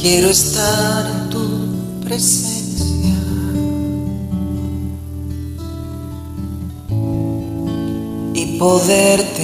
Quiero estar en tu presencia. Y poderte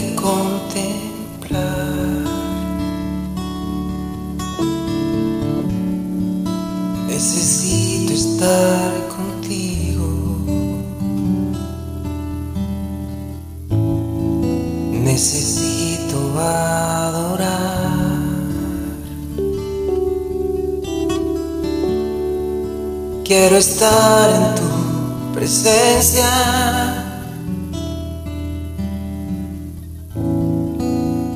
presencia.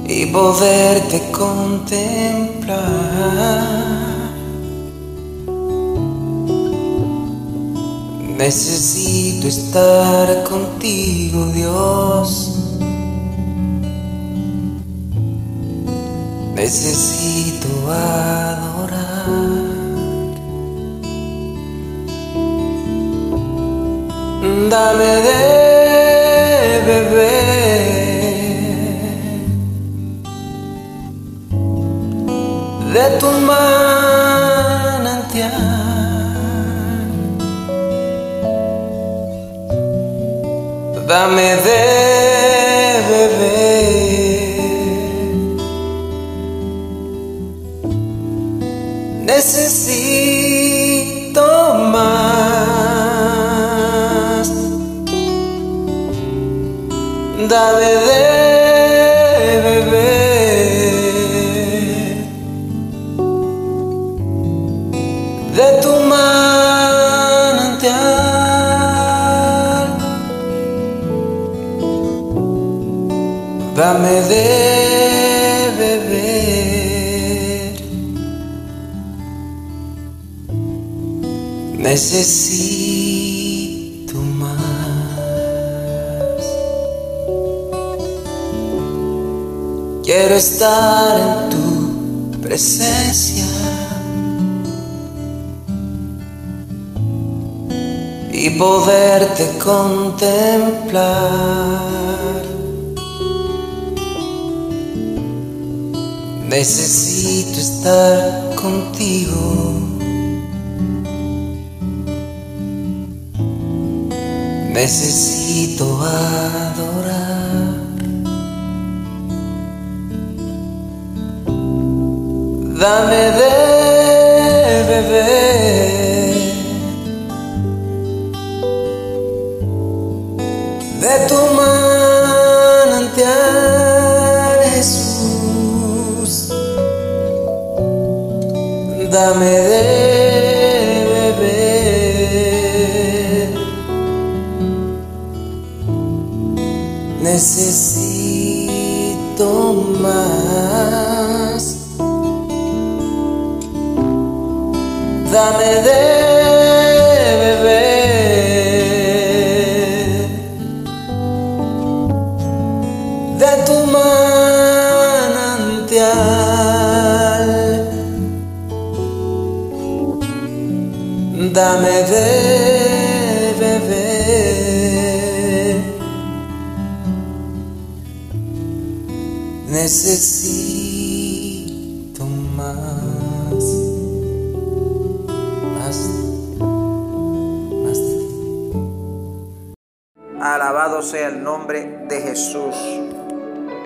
Y poderte contemplar. Necesito estar contigo, Dios. Necesito adorar. Dame de beber de tu manantial. Dame de beber. Dame de beber de tu manantial. Dame de beber. Necesito estar en tu presencia y poderte contemplar. Necesito estar contigo. Necesito. Dame de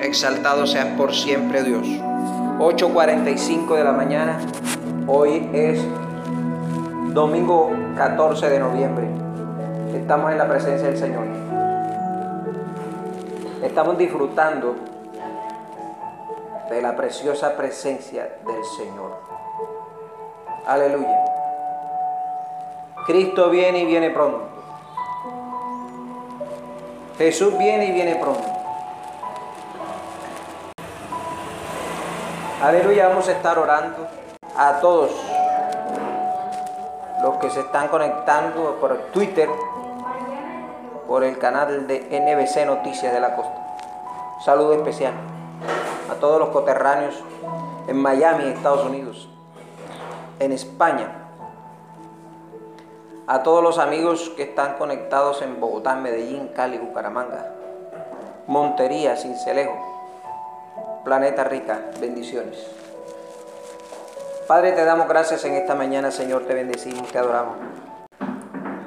Exaltado sea por siempre Dios. 8.45 de la mañana. Hoy es domingo 14 de noviembre. Estamos en la presencia del Señor. Estamos disfrutando de la preciosa presencia del Señor. Aleluya. Cristo viene y viene pronto. Jesús viene y viene pronto. Aleluya, vamos a estar orando a todos los que se están conectando por Twitter, por el canal de NBC Noticias de la Costa. Saludo especial a todos los coterráneos en Miami, Estados Unidos, en España, a todos los amigos que están conectados en Bogotá, Medellín, Cali, Bucaramanga, Montería, Cincelejo, Planeta Rica. Bendiciones. Padre, te damos gracias en esta mañana, Señor, te bendecimos, te adoramos.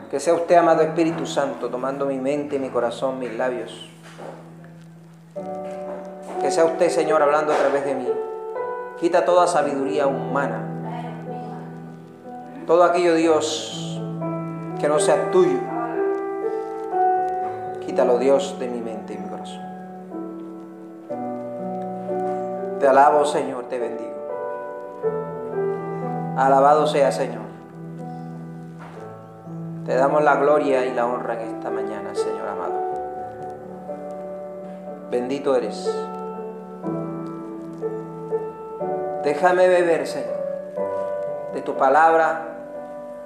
Que sea usted, amado Espíritu Santo, tomando mi mente, mi corazón, mis labios. Que sea usted, Señor, hablando a través de mí. Quita toda sabiduría humana. Todo aquello, Dios, que no sea tuyo. Quítalo, Dios, de mi mente Te alabo, Señor, te bendigo. Alabado sea, Señor. Te damos la gloria y la honra en esta mañana, Señor amado. Bendito eres. Déjame beber, Señor, de tu palabra.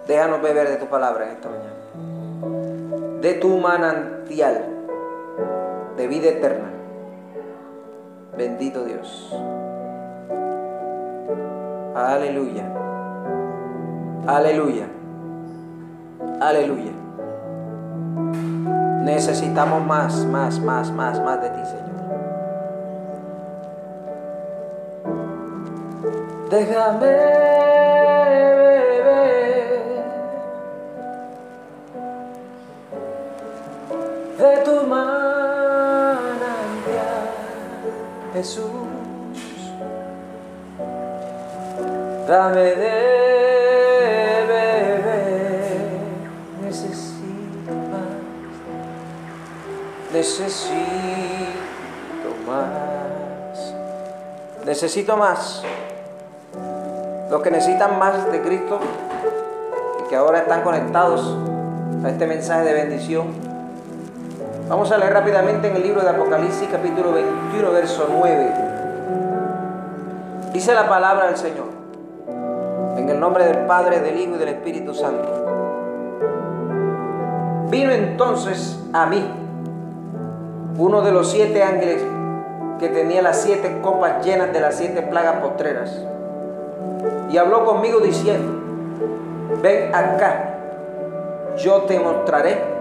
Déjanos beber de tu palabra en esta mañana. De tu manantial de vida eterna. Bendito Dios. Aleluya. Aleluya. Aleluya. Necesitamos más, más, más, más, más de ti, Señor. Déjame Jesús. Dame de beber, necesito más, necesito más, necesito más. Los que necesitan más de Cristo y que ahora están conectados a este mensaje de bendición. Vamos a leer rápidamente en el libro de Apocalipsis capítulo 21, verso 9. Dice la palabra del Señor. En el nombre del Padre, del Hijo y del Espíritu Santo. Vino entonces a mí uno de los siete ángeles que tenía las siete copas llenas de las siete plagas postreras y habló conmigo diciendo, ven acá, yo te mostraré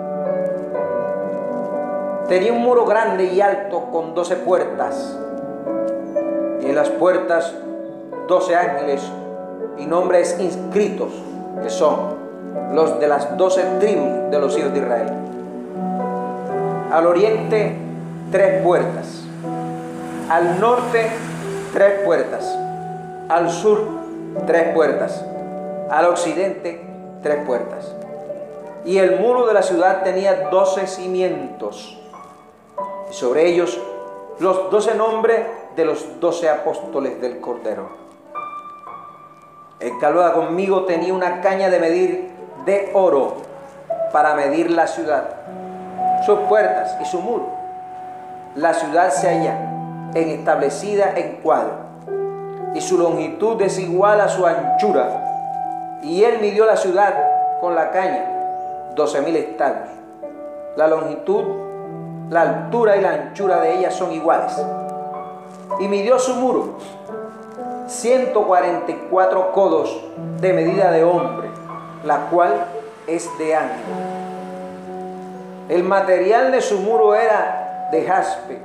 Tenía un muro grande y alto con doce puertas, y en las puertas doce ángeles y nombres inscritos, que son los de las doce tribus de los hijos de Israel. Al oriente, tres puertas. Al norte, tres puertas. Al sur, tres puertas. Al occidente, tres puertas. Y el muro de la ciudad tenía doce cimientos. Y sobre ellos los doce nombres de los doce apóstoles del Cordero. El que hablaba conmigo tenía una caña de medir de oro para medir la ciudad, sus puertas y su muro. La ciudad se halla en establecida en cuadro, y su longitud es igual a su anchura. Y él midió la ciudad con la caña, doce mil estadios. La longitud, la altura y la anchura de ella son iguales. Y midió su muro, 144 codos de medida de hombre, la cual es de ángel. El material de su muro era de jaspe,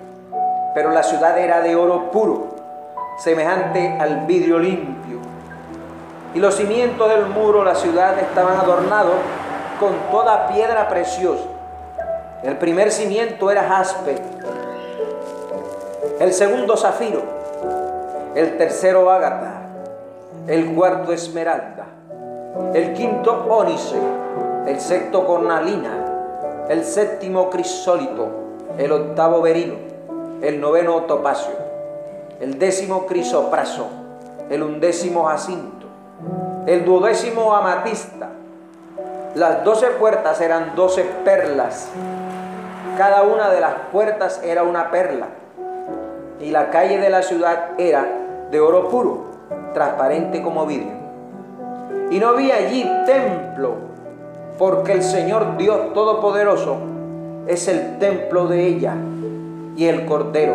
pero la ciudad era de oro puro, semejante al vidrio limpio. Y los cimientos del muro, la ciudad, estaban adornados con toda piedra preciosa. El primer cimiento era jaspe, el segundo zafiro, el tercero ágata, el cuarto esmeralda, el quinto ónice, el sexto cornalina, el séptimo crisólito, el octavo berilo, el noveno topacio, el décimo crisopraso, el undécimo jacinto, el duodécimo amatista. Las doce puertas eran doce perlas. Cada una de las puertas era una perla. y la calle de la ciudad era de oro puro, transparente como vidrio. Y no había allí templo, porque el Señor Dios Todopoderoso es el templo de ella y el Cordero.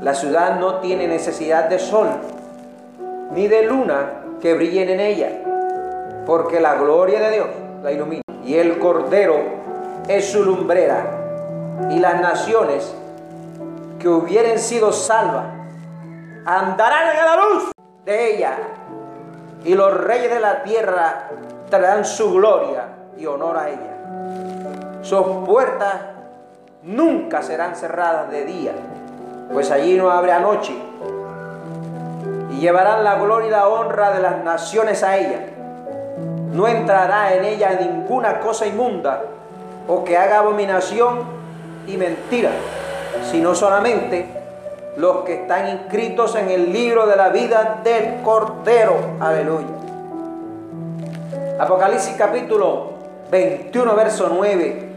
La ciudad no tiene necesidad de sol ni de luna que brillen en ella, porque la gloria de Dios la ilumina. Y el Cordero es su lumbrera, y las naciones que hubieren sido salvas andarán en la luz de ella, y los reyes de la tierra traerán su gloria y honor a ella. Sus puertas nunca serán cerradas de día, pues allí no habrá noche y llevarán la gloria y la honra de las naciones a ella. No entrará en ella ninguna cosa inmunda o que haga abominación y mentira, sino solamente los que están inscritos en el libro de la vida del Cordero. Aleluya. Apocalipsis capítulo 21, verso 9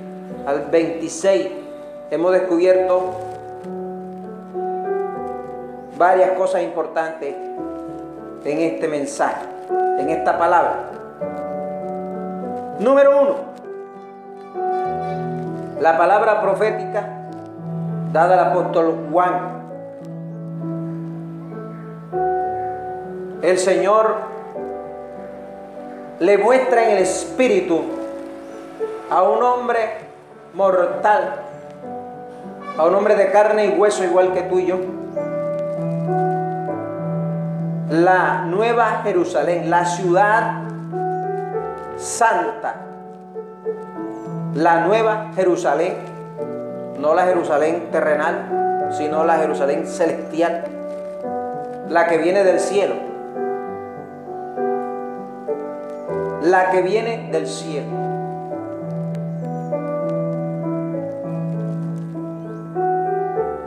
al 26. Hemos descubierto varias cosas importantes en este mensaje, en esta palabra. Número uno, la palabra profética dada al apóstol Juan. El Señor le muestra en el espíritu a un hombre mortal, a un hombre de carne y hueso igual que tú y yo, la nueva Jerusalén, la ciudad santa, la nueva Jerusalén, no la Jerusalén terrenal, sino la Jerusalén celestial, la que viene del cielo, la que viene del cielo.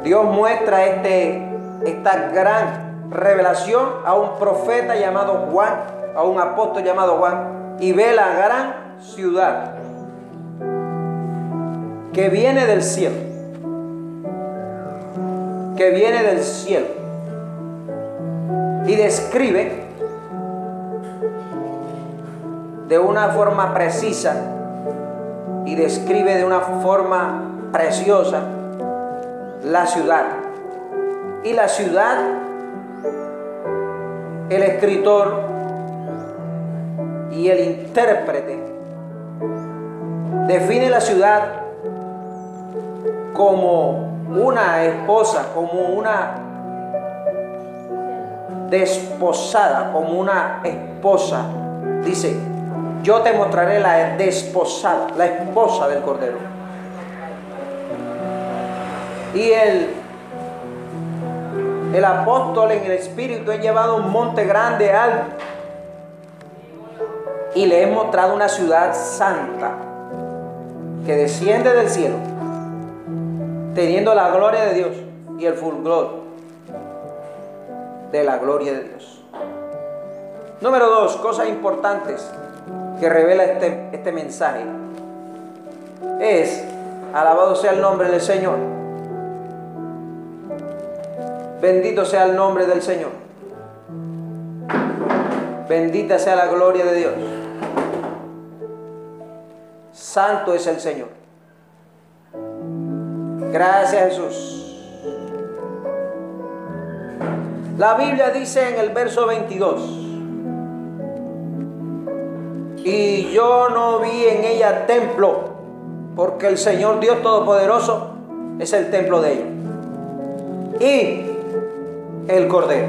Dios muestra este, esta gran revelación a un profeta llamado Juan, a un apóstol llamado Juan, y ve la gran ciudad que viene del cielo, que viene del cielo, y describe de una forma precisa y describe de una forma preciosa la ciudad. Y la ciudad el escritor y el intérprete define la ciudad como una esposa, como una desposada, como una esposa. Dice, yo te mostraré la desposada, la esposa del Cordero. Y el el apóstol en el Espíritu he llevado un monte grande, alto. Y le he mostrado una ciudad santa que desciende del cielo, teniendo la gloria de Dios y el fulgor de la gloria de Dios. Número dos, cosas importantes que revela este, este mensaje. Es, alabado sea el nombre del Señor Bendito sea el nombre del Señor. Bendita sea la gloria de Dios. Santo es el Señor. Gracias Jesús. La Biblia dice en el verso 22, y yo no vi en ella templo, porque el Señor Dios Todopoderoso es el templo de ella. Y el Cordero.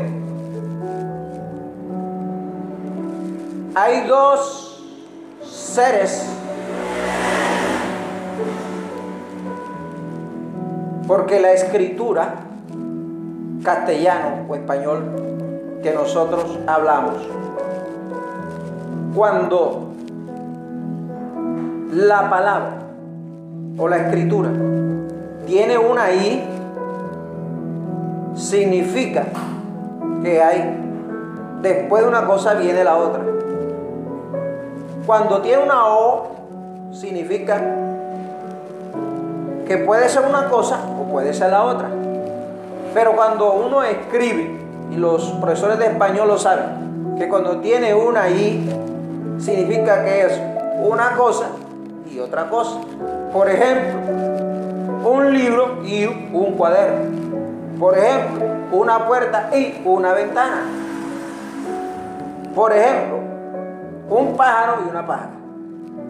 Hay dos seres porque la escritura castellano o español que nosotros hablamos, cuando la palabra o la escritura tiene una I, significa que hay, después de una cosa viene la otra. Cuando tiene una O, significa que puede ser una cosa puede ser la otra. Pero cuando uno escribe, y los profesores de español lo saben, que cuando tiene una I, significa que es una cosa y otra cosa. Por ejemplo, un libro y un cuaderno. Por ejemplo, una puerta y una ventana. Por ejemplo, un pájaro y una pájara.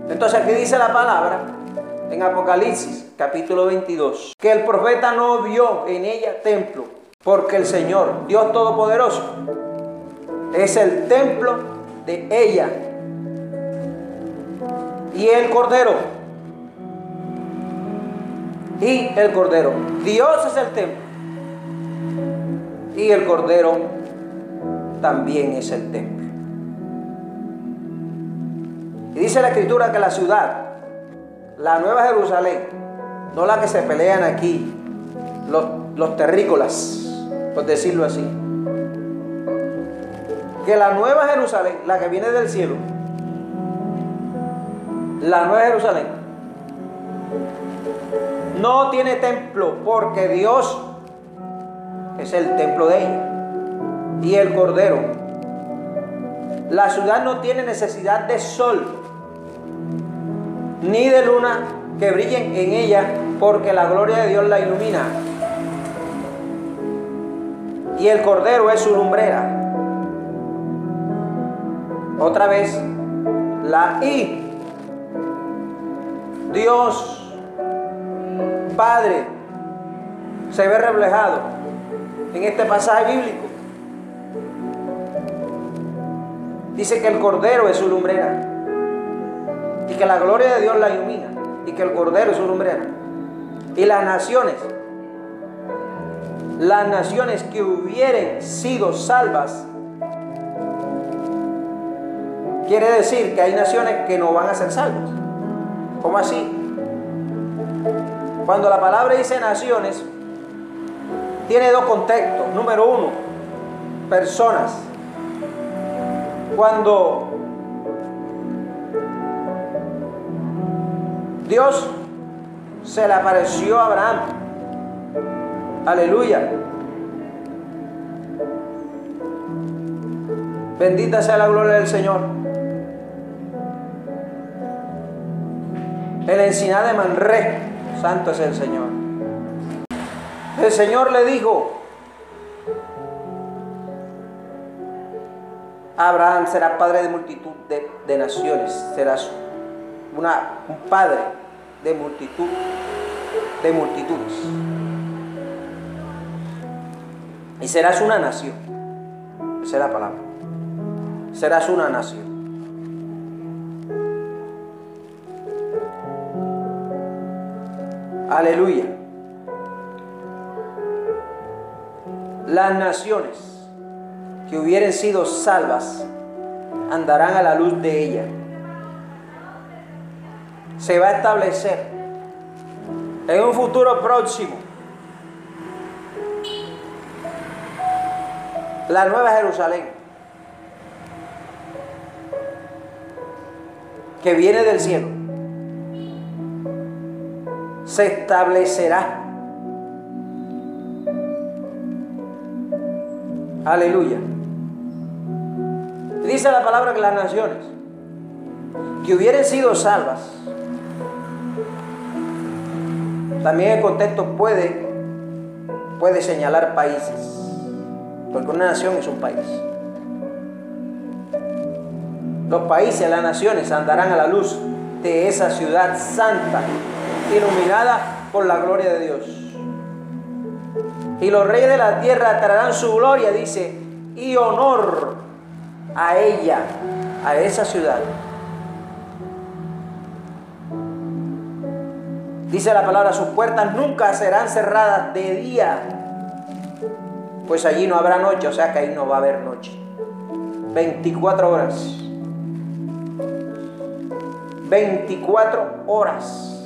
Entonces aquí dice la palabra en Apocalipsis capítulo 22, que el profeta no vio en ella templo, porque el Señor, Dios Todopoderoso, es el templo de ella. Y el Cordero. Y el Cordero. Dios es el templo. Y el Cordero también es el templo. Y dice la escritura que la ciudad, la Nueva Jerusalén, no la que se pelean aquí, los, los terrícolas, por decirlo así, que la Nueva Jerusalén, la que viene del cielo, la Nueva Jerusalén, no tiene templo porque Dios es el templo de ella y el Cordero. La ciudad no tiene necesidad de sol ni de luna que brillen en ella, porque la gloria de Dios la ilumina. Y el cordero es su lumbrera. Otra vez, la I. Dios, Padre, se ve reflejado en este pasaje bíblico. Dice que el cordero es su lumbrera y que la gloria de Dios la ilumina y que el Cordero es su lumbrera. Y las naciones, las naciones que hubieren sido salvas, quiere decir que hay naciones que no van a ser salvas. ¿Cómo así? Cuando la palabra dice naciones, tiene dos contextos. Número uno, personas. Cuando Dios se le apareció a Abraham. Aleluya. Bendita sea la gloria del Señor. El encinar de Manré, santo es el Señor. El Señor le dijo, Abraham será padre de multitud de, de naciones, serás un padre de multitud, de multitudes. Y serás una nación. Esa es la palabra. Serás una nación. Aleluya. Las naciones que hubieren sido salvas andarán a la luz de ella se va a establecer en un futuro próximo. La nueva Jerusalén, que viene del cielo, se establecerá. Aleluya. Dice la palabra que las naciones que hubieran sido salvas también el contexto puede, puede señalar países, porque una nación es un país. Los países, las naciones andarán a la luz de esa ciudad santa, iluminada por la gloria de Dios. Y los reyes de la tierra traerán su gloria, dice, y honor a ella, a esa ciudad. Dice la palabra, sus puertas nunca serán cerradas de día, pues allí no habrá noche, o sea que ahí no va a haber noche. 24 horas. 24 horas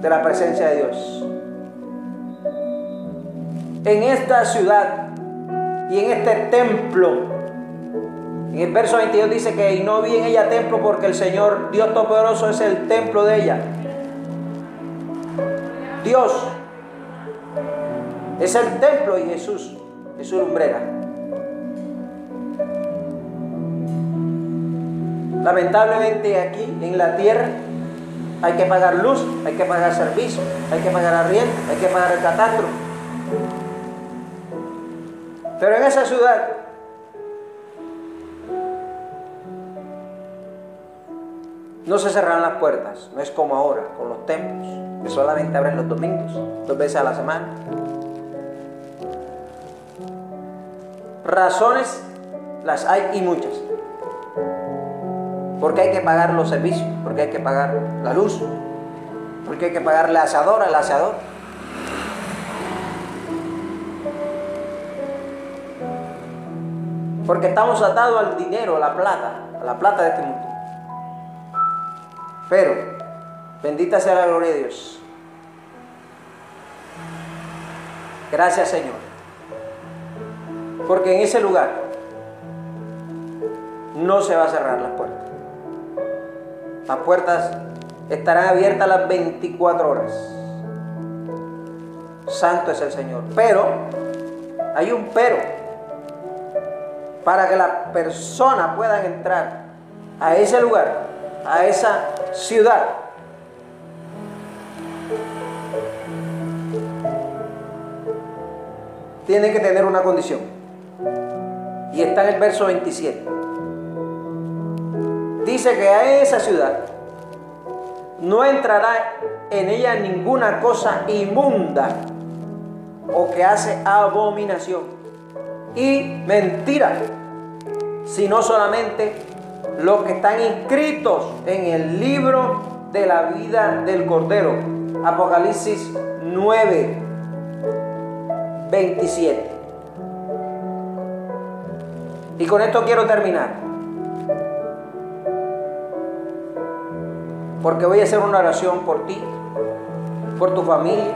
de la presencia de Dios. En esta ciudad y en este templo, en el verso 22 dice que no vi en ella templo porque el Señor Dios Todopoderoso es el templo de ella. Dios Es el templo y Jesús es su lumbrera. Lamentablemente aquí en la tierra hay que pagar luz, hay que pagar servicio, hay que pagar arriendo, hay que pagar el catastro. Pero en esa ciudad no se cerraron las puertas, no es como ahora con los templos, que solamente abren los domingos, dos veces a la semana. Razones las hay y muchas. Porque hay que pagar los servicios, porque hay que pagar la luz, porque hay que pagar la asadora, el asador. Porque estamos atados al dinero, a la plata, a la plata de este mundo. Pero, bendita sea la gloria de Dios. Gracias Señor. Porque en ese lugar no se va a cerrar las puertas. Las puertas estarán abiertas las 24 horas. Santo es el Señor. Pero, hay un pero para que las personas puedan entrar a ese lugar, a esa ciudad. Tienen que tener una condición. Y está en el verso 27. Dice que a esa ciudad no entrará en ella ninguna cosa inmunda o que hace abominación y mentira, sino solamente los que están inscritos en el libro de la vida del Cordero. Apocalipsis 9, 27. Y con esto quiero terminar. Porque voy a hacer una oración por ti, por tu familia,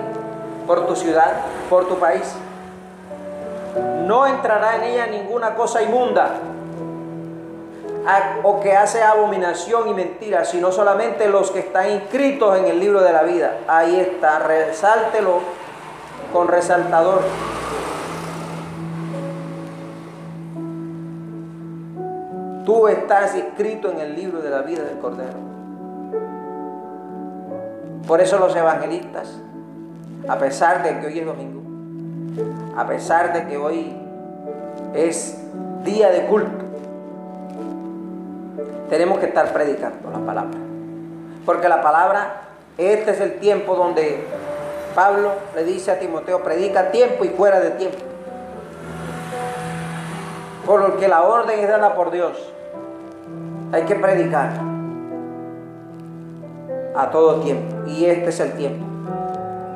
por tu ciudad, por tu país no entrará en ella ninguna cosa inmunda o que hace abominación y mentira, sino solamente los que están inscritos en el libro de la vida. Ahí está, resáltelo con resaltador. Tú estás inscrito en el libro de la vida del Cordero. Por eso los evangelistas, a pesar de que hoy es domingo, a pesar de que hoy es día de culto, tenemos que estar predicando la palabra. Porque la palabra, este es el tiempo donde Pablo le dice a Timoteo, predica tiempo y fuera de tiempo. Por lo que la orden es dada por Dios. Hay que predicar a todo tiempo. Y este es el tiempo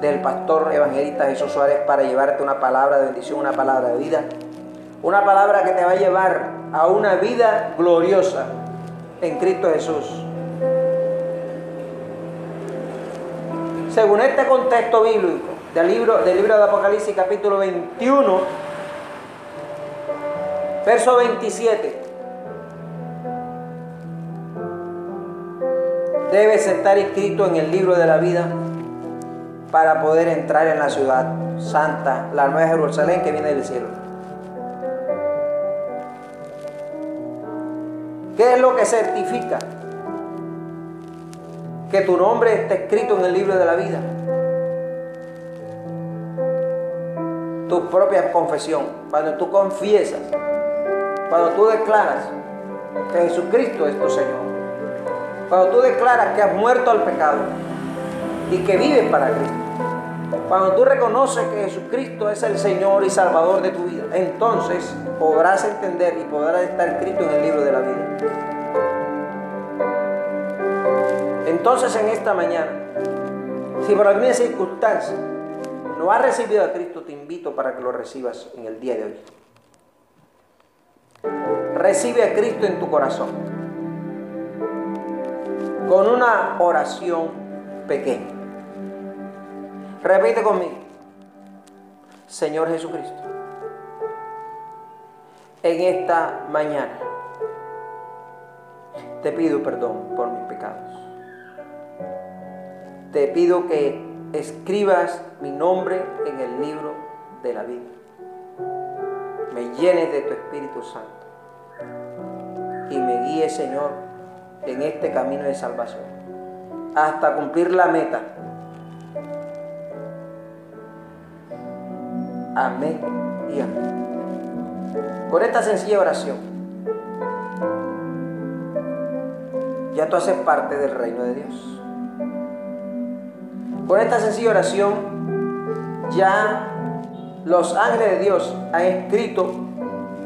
del pastor evangelista Jesús Suárez para llevarte una palabra de bendición, una palabra de vida. Una palabra que te va a llevar a una vida gloriosa en Cristo Jesús. Según este contexto bíblico del libro, del libro de Apocalipsis capítulo 21, verso 27, debes estar inscrito en el libro de la vida para poder entrar en la ciudad santa, la nueva Jerusalén que viene del cielo. ¿Qué es lo que certifica que tu nombre está escrito en el libro de la vida? Tu propia confesión. Cuando tú confiesas, cuando tú declaras que Jesucristo es tu Señor. Cuando tú declaras que has muerto al pecado y que vives para Cristo. Cuando tú reconoces que Jesucristo es el Señor y Salvador de tu vida, entonces podrás entender y podrás estar escrito en el libro de la vida. Entonces en esta mañana, si por alguna circunstancia no has recibido a Cristo, te invito para que lo recibas en el día de hoy. Recibe a Cristo en tu corazón con una oración pequeña. Repite conmigo. Señor Jesucristo, en esta mañana te pido perdón por mis pecados. Te pido que escribas mi nombre en el libro de la vida. Me llenes de tu Espíritu Santo y me guíe, Señor, en este camino de salvación hasta cumplir la meta. Amén y amén. Con esta sencilla oración, ya tú haces parte del reino de Dios. Con esta sencilla oración, ya los ángeles de Dios han escrito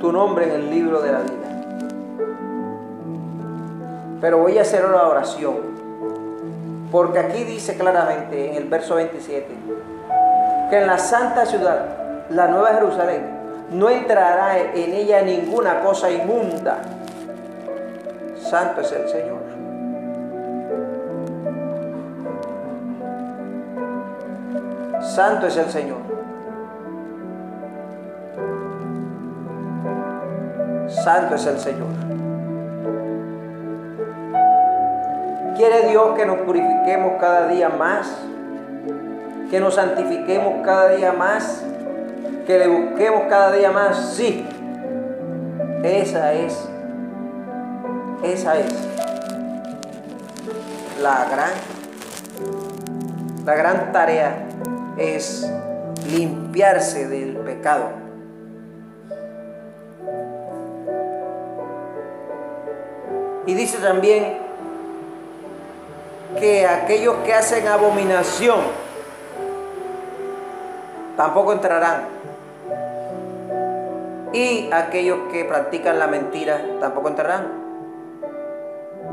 tu nombre en el libro de la vida. Pero voy a hacer una oración. Porque aquí dice claramente en el verso 27 que en la santa ciudad, la nueva Jerusalén, no entrará en ella ninguna cosa inmunda. Santo es el Señor. Santo es el Señor. Santo es el Señor. Quiere Dios que nos purifiquemos cada día más, que nos santifiquemos cada día más, que le busquemos cada día más. Sí, esa es, esa es la gran, la gran tarea es limpiarse del pecado. Y dice también que aquellos que hacen abominación tampoco entrarán. Y aquellos que practican la mentira tampoco entrarán.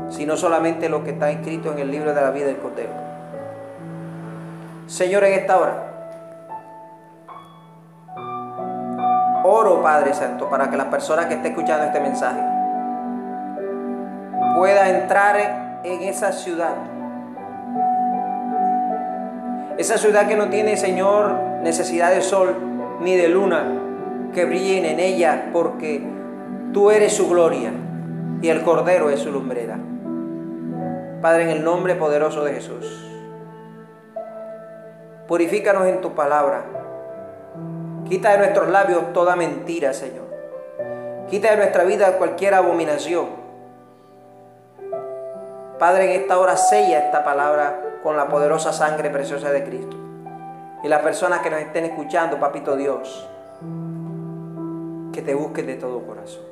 Sino solamente lo que está escrito en el libro de la vida del Cordero. Señor, en esta hora, oro, Padre Santo, para que las personas que estén escuchando este mensaje puedan entrar en esa ciudad. Esa ciudad que no tiene, Señor, necesidad de sol ni de luna que brillen en ella, porque tú eres su gloria y el Cordero es su lumbrera. Padre, en el nombre poderoso de Jesús. Purifícanos en tu palabra. Quita de nuestros labios toda mentira, Señor. Quita de nuestra vida cualquier abominación. Padre, en esta hora sella esta palabra con la poderosa sangre preciosa de Cristo. Y las personas que nos estén escuchando, Papito Dios, que te busquen de todo corazón.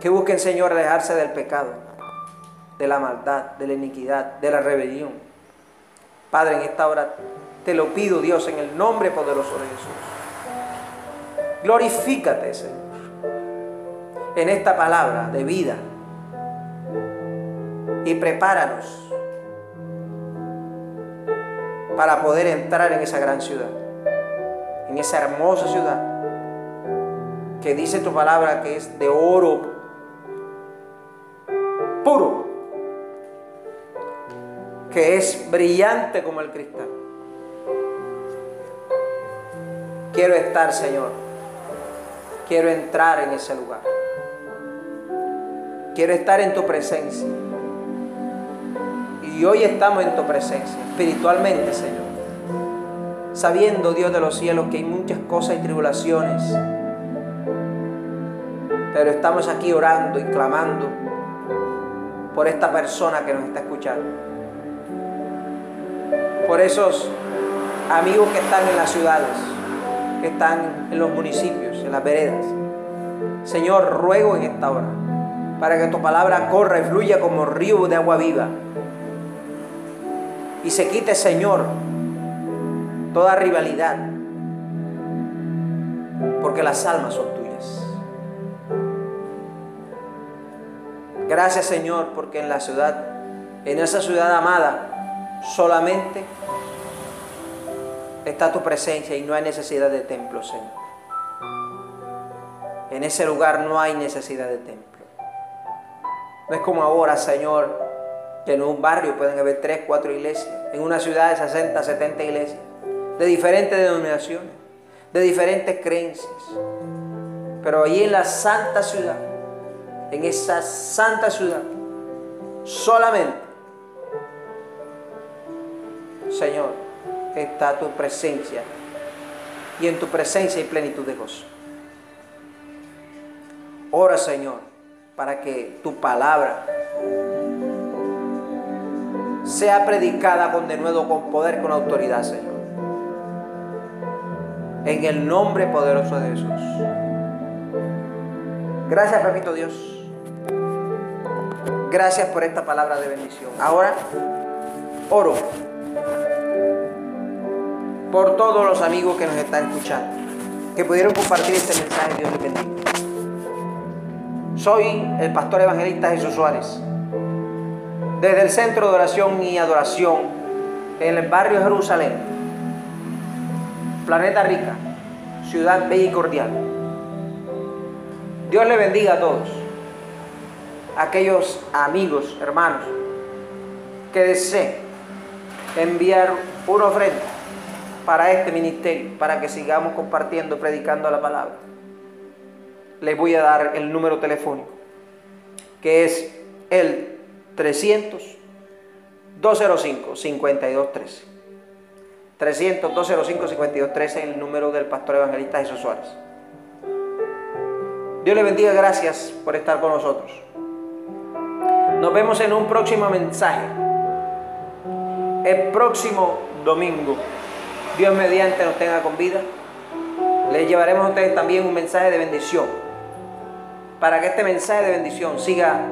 Que busquen, Señor, alejarse del pecado de la maldad, de la iniquidad, de la rebelión. Padre, en esta hora te lo pido, Dios, en el nombre poderoso de Jesús. Glorifícate, Señor, en esta palabra de vida. Y prepáranos para poder entrar en esa gran ciudad, en esa hermosa ciudad que dice tu palabra que es de oro puro que es brillante como el cristal. Quiero estar, Señor. Quiero entrar en ese lugar. Quiero estar en tu presencia. Y hoy estamos en tu presencia, espiritualmente, Señor. Sabiendo, Dios de los cielos, que hay muchas cosas y tribulaciones. Pero estamos aquí orando y clamando por esta persona que nos está escuchando por esos amigos que están en las ciudades, que están en los municipios, en las veredas. Señor, ruego en esta hora para que tu palabra corra y fluya como río de agua viva. Y se quite, Señor, toda rivalidad, porque las almas son tuyas. Gracias, Señor, porque en la ciudad, en esa ciudad amada, solamente está tu presencia y no hay necesidad de templo, Señor. En ese lugar no hay necesidad de templo. No es como ahora, Señor, que en un barrio pueden haber tres, cuatro iglesias, en una ciudad de 60, 70 iglesias, de diferentes denominaciones, de diferentes creencias. Pero allí en la santa ciudad, en esa santa ciudad, solamente Señor, está tu presencia. Y en tu presencia hay plenitud de gozo. Ora, Señor, para que tu palabra sea predicada con denuedo, con poder, con autoridad, Señor. En el nombre poderoso de Jesús. Gracias, Papito Dios. Gracias por esta palabra de bendición. Ahora oro por todos los amigos que nos están escuchando, que pudieron compartir este mensaje. Dios les bendiga. Soy el pastor evangelista Jesús Suárez, desde el Centro de Oración y Adoración en el barrio Jerusalén, Planeta Rica, Ciudad Bella y Cordial. Dios le bendiga a todos, aquellos amigos, hermanos, que deseen enviar una ofrenda para este ministerio, para que sigamos compartiendo, predicando la palabra. Les voy a dar el número telefónico, que es el 300 205 5213. 300 205 5213 es el número del pastor evangelista Jesús Suárez. Dios le bendiga, gracias por estar con nosotros. Nos vemos en un próximo mensaje. El próximo domingo. Dios mediante nos tenga con vida. Les llevaremos a ustedes también un mensaje de bendición. Para que este mensaje de bendición siga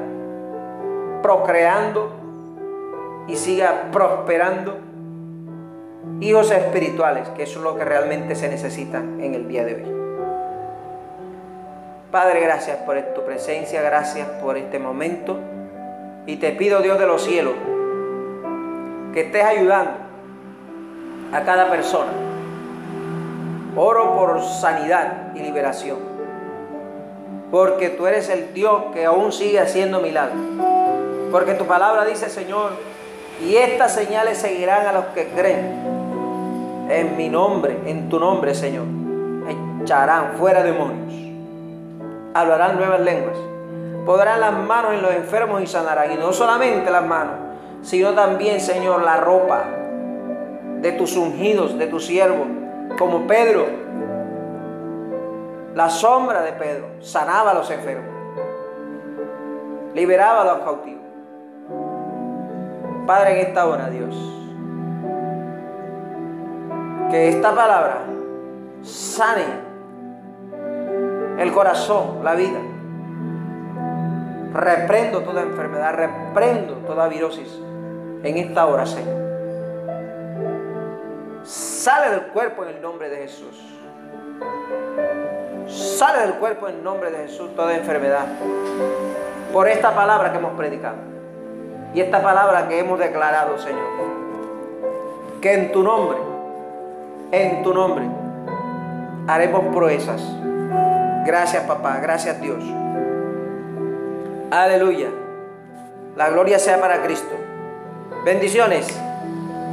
procreando y siga prosperando hijos espirituales, que eso es lo que realmente se necesita en el día de hoy. Padre, gracias por tu presencia, gracias por este momento. Y te pido, Dios de los cielos, que estés ayudando a cada persona. Oro por sanidad y liberación. Porque tú eres el Dios que aún sigue haciendo milagros. Porque tu palabra dice, Señor, y estas señales seguirán a los que creen. En mi nombre, en tu nombre, Señor. Echarán fuera demonios. Hablarán nuevas lenguas. Podrán las manos en los enfermos y sanarán. Y no solamente las manos, sino también, Señor, la ropa de tus ungidos, de tus siervos, como Pedro. La sombra de Pedro sanaba a los enfermos, liberaba a los cautivos. Padre, en esta hora, Dios, que esta palabra sane el corazón, la vida. Reprendo toda enfermedad, reprendo toda virosis en esta hora, Señor. Sale del cuerpo en el nombre de Jesús. Sale del cuerpo en el nombre de Jesús toda enfermedad. Por esta palabra que hemos predicado. Y esta palabra que hemos declarado, Señor. Que en tu nombre, en tu nombre, haremos proezas. Gracias, papá. Gracias, Dios. Aleluya. La gloria sea para Cristo. Bendiciones.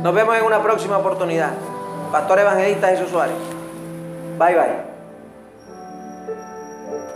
Nos vemos en una próxima oportunidad. Pastor Evangelista Jesús Suárez. Bye bye.